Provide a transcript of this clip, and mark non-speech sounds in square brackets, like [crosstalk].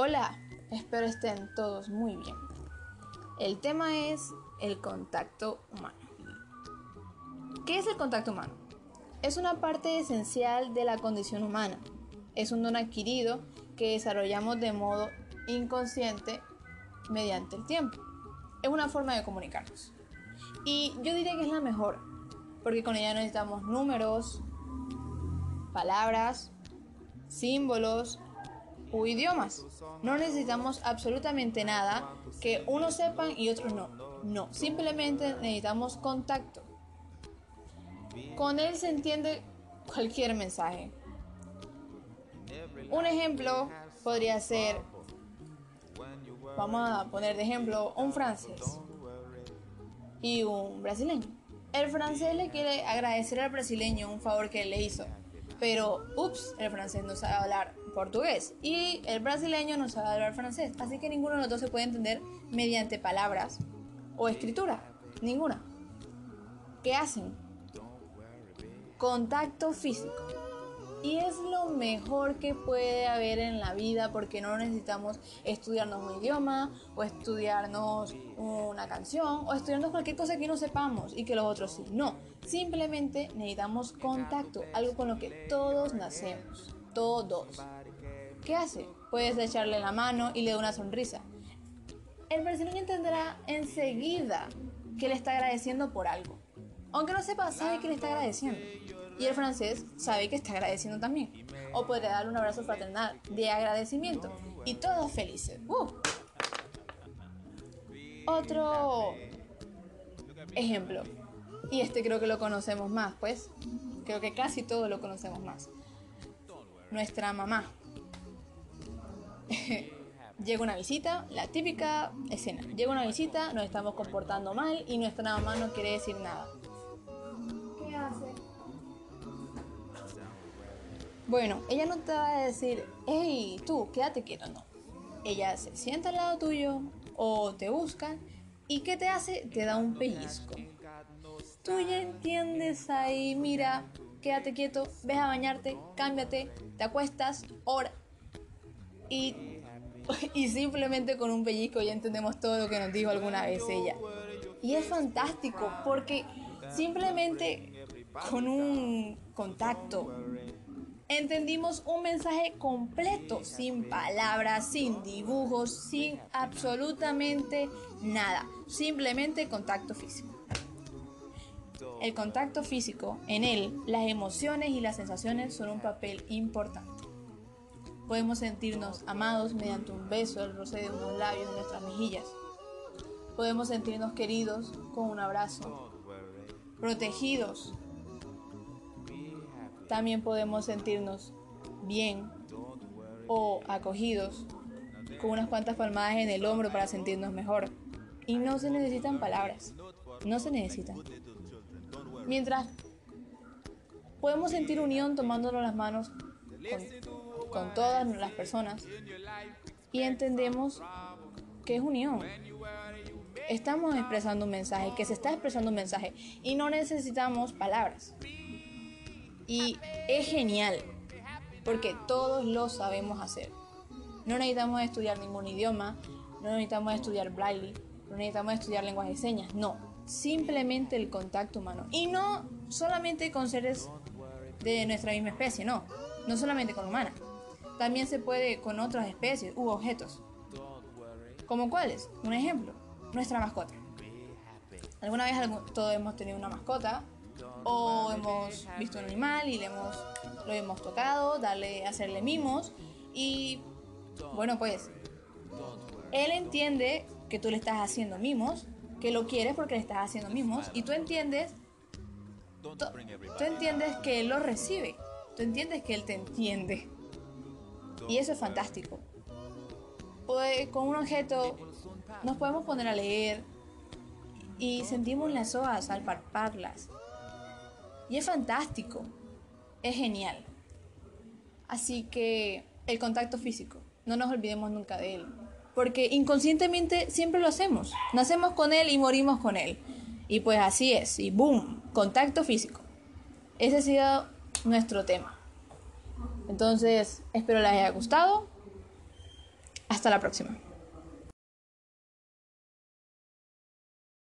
Hola, espero estén todos muy bien. El tema es el contacto humano. ¿Qué es el contacto humano? Es una parte esencial de la condición humana. Es un don adquirido que desarrollamos de modo inconsciente mediante el tiempo. Es una forma de comunicarnos. Y yo diría que es la mejor, porque con ella necesitamos números, palabras, símbolos o idiomas. No necesitamos absolutamente nada que unos sepan y otros no. No, simplemente necesitamos contacto. Con él se entiende cualquier mensaje. Un ejemplo podría ser, vamos a poner de ejemplo, un francés y un brasileño. El francés le quiere agradecer al brasileño un favor que le hizo, pero ups, el francés no sabe hablar portugués y el brasileño no sabe hablar francés, así que ninguno de los dos se puede entender mediante palabras o escritura, ninguna. ¿Qué hacen? Contacto físico. Y es lo mejor que puede haber en la vida porque no necesitamos estudiarnos un idioma o estudiarnos una canción o estudiarnos cualquier cosa que no sepamos y que los otros sí. No, simplemente necesitamos contacto, algo con lo que todos nacemos, todos. ¿Qué hace? Puedes echarle la mano y le da una sonrisa. El brasileño entenderá enseguida que le está agradeciendo por algo. Aunque no sepa, sabe que le está agradeciendo. Y el francés sabe que está agradeciendo también. O puede darle un abrazo fraternal de agradecimiento. Y todos felices. ¡Uh! Otro ejemplo. Y este creo que lo conocemos más, pues. Creo que casi todos lo conocemos más. Nuestra mamá. [laughs] Llega una visita, la típica escena. Llega una visita, nos estamos comportando mal y nuestra mamá no quiere decir nada. Bueno, ella no te va a decir, hey, tú, quédate quieto, no. Ella se sienta al lado tuyo o te busca y ¿qué te hace? Te da un pellizco. Tú ya entiendes ahí, mira, quédate quieto, ves a bañarte, cámbiate, te acuestas, ora. Y, [laughs] y simplemente con un pellizco ya entendemos todo lo que nos dijo alguna vez ella. Y es fantástico porque simplemente con un contacto entendimos un mensaje completo, sin palabras, sin dibujos, sin absolutamente nada, simplemente contacto físico. El contacto físico, en él, las emociones y las sensaciones son un papel importante. Podemos sentirnos amados mediante un beso, el roce de unos labios en nuestras mejillas. Podemos sentirnos queridos con un abrazo, protegidos también podemos sentirnos bien o acogidos con unas cuantas palmadas en el hombro para sentirnos mejor. Y no se necesitan palabras, no se necesitan. Mientras podemos sentir unión tomándonos las manos con, todas las personas y entendemos que es unión. Estamos expresando un mensaje, que se está expresando un mensaje y no necesitamos palabras. Y es genial, porque todos lo sabemos hacer. No necesitamos estudiar ningún idioma, no necesitamos estudiar braille, no necesitamos estudiar lenguaje de señas, no, simplemente el contacto humano. Y no solamente con seres de nuestra misma especie, no, no solamente con humanas. También se puede con otras especies u objetos. ¿Como cuáles? Un ejemplo, nuestra mascota. Alguna vez todos hemos tenido una mascota, o hemos visto un animal y le hemos, lo hemos tocado, darle, hacerle mimos. Y bueno pues él entiende que tú le estás haciendo mimos, que lo quieres porque le estás haciendo mimos y tú entiendes, tú, entiendes que él lo recibe, tú entiendes que él te entiende. Y eso es fantástico. con un objeto nos podemos poner a leer y sentimos las hojas al palparlas y es fantástico, es genial. Así que el contacto físico, no nos olvidemos nunca de él, porque inconscientemente siempre lo hacemos. Nacemos con él y morimos con él. Y pues así es, y boom, contacto físico. Ese ha sido nuestro tema. Entonces, espero les haya gustado Hasta la próxima.